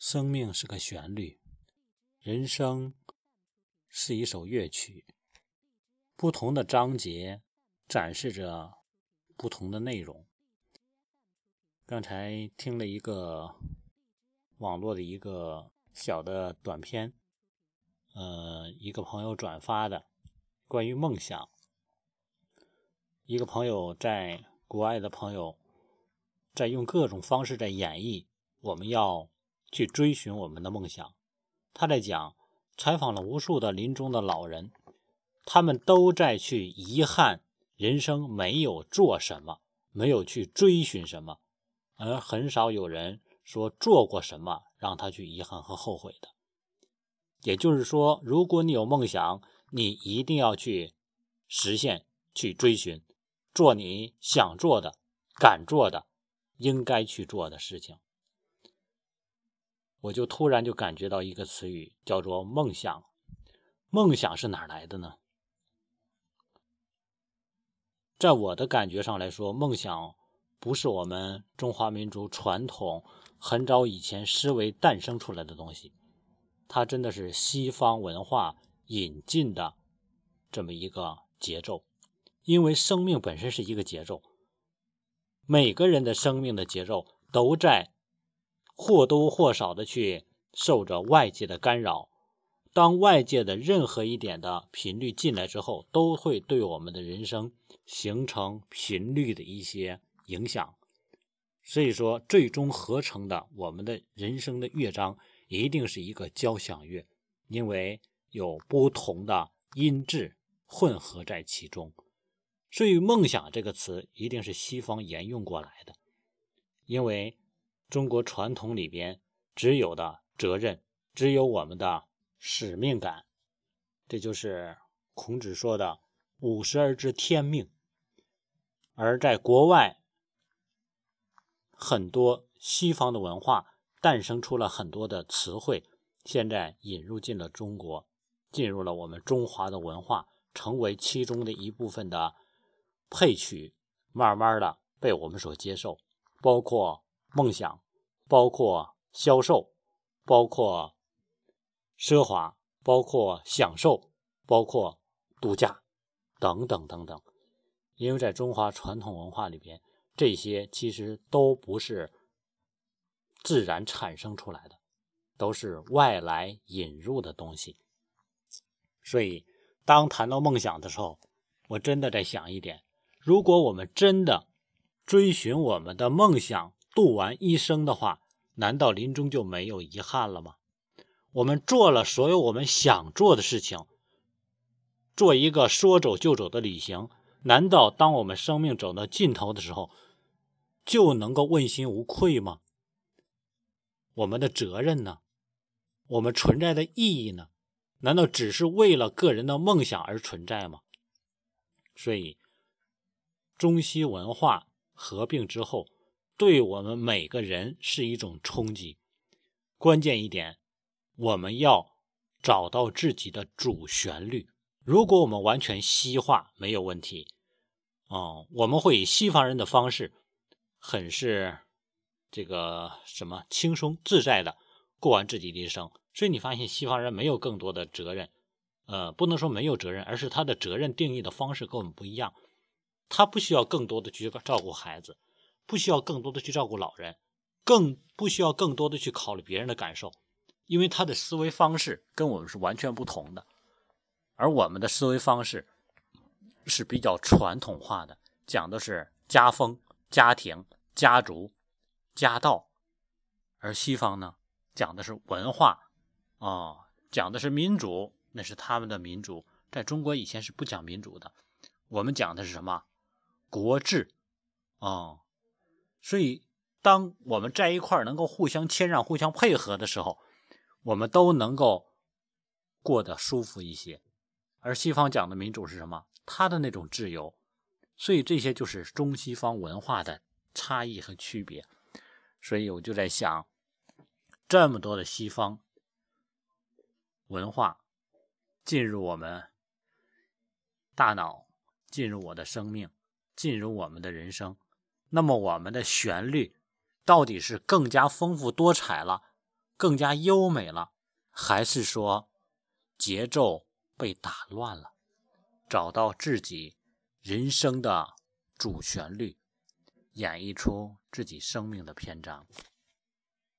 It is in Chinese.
生命是个旋律，人生是一首乐曲，不同的章节展示着不同的内容。刚才听了一个网络的一个小的短片，呃，一个朋友转发的关于梦想，一个朋友在国外的朋友在用各种方式在演绎，我们要。去追寻我们的梦想。他在讲，采访了无数的临终的老人，他们都在去遗憾人生没有做什么，没有去追寻什么，而很少有人说做过什么让他去遗憾和后悔的。也就是说，如果你有梦想，你一定要去实现、去追寻，做你想做的、敢做的、应该去做的事情。我就突然就感觉到一个词语，叫做梦想。梦想是哪来的呢？在我的感觉上来说，梦想不是我们中华民族传统很早以前思维诞生出来的东西，它真的是西方文化引进的这么一个节奏。因为生命本身是一个节奏，每个人的生命的节奏都在。或多或少的去受着外界的干扰，当外界的任何一点的频率进来之后，都会对我们的人生形成频率的一些影响。所以说，最终合成的我们的人生的乐章一定是一个交响乐，因为有不同的音质混合在其中。所以，梦想这个词一定是西方沿用过来的，因为。中国传统里边只有的责任，只有我们的使命感，这就是孔子说的“五十而知天命”。而在国外，很多西方的文化诞生出了很多的词汇，现在引入进了中国，进入了我们中华的文化，成为其中的一部分的配曲，慢慢的被我们所接受，包括。梦想包括销售，包括奢华，包括享受，包括度假，等等等等。因为在中华传统文化里边，这些其实都不是自然产生出来的，都是外来引入的东西。所以，当谈到梦想的时候，我真的在想一点：如果我们真的追寻我们的梦想，度完一生的话，难道临终就没有遗憾了吗？我们做了所有我们想做的事情，做一个说走就走的旅行，难道当我们生命走到尽头的时候，就能够问心无愧吗？我们的责任呢？我们存在的意义呢？难道只是为了个人的梦想而存在吗？所以，中西文化合并之后。对我们每个人是一种冲击。关键一点，我们要找到自己的主旋律。如果我们完全西化，没有问题。哦，我们会以西方人的方式，很是这个什么轻松自在的过完自己的一生。所以你发现西方人没有更多的责任，呃，不能说没有责任，而是他的责任定义的方式跟我们不一样。他不需要更多的去照顾孩子。不需要更多的去照顾老人，更不需要更多的去考虑别人的感受，因为他的思维方式跟我们是完全不同的，而我们的思维方式是比较传统化的，讲的是家风、家庭、家族、家道，而西方呢，讲的是文化，啊，讲的是民主，那是他们的民主，在中国以前是不讲民主的，我们讲的是什么？国治，啊。所以，当我们在一块儿能够互相谦让、互相配合的时候，我们都能够过得舒服一些。而西方讲的民主是什么？他的那种自由。所以这些就是中西方文化的差异和区别。所以我就在想，这么多的西方文化进入我们大脑，进入我的生命，进入我们的人生。那么我们的旋律到底是更加丰富多彩了，更加优美了，还是说节奏被打乱了？找到自己人生的主旋律，演绎出自己生命的篇章。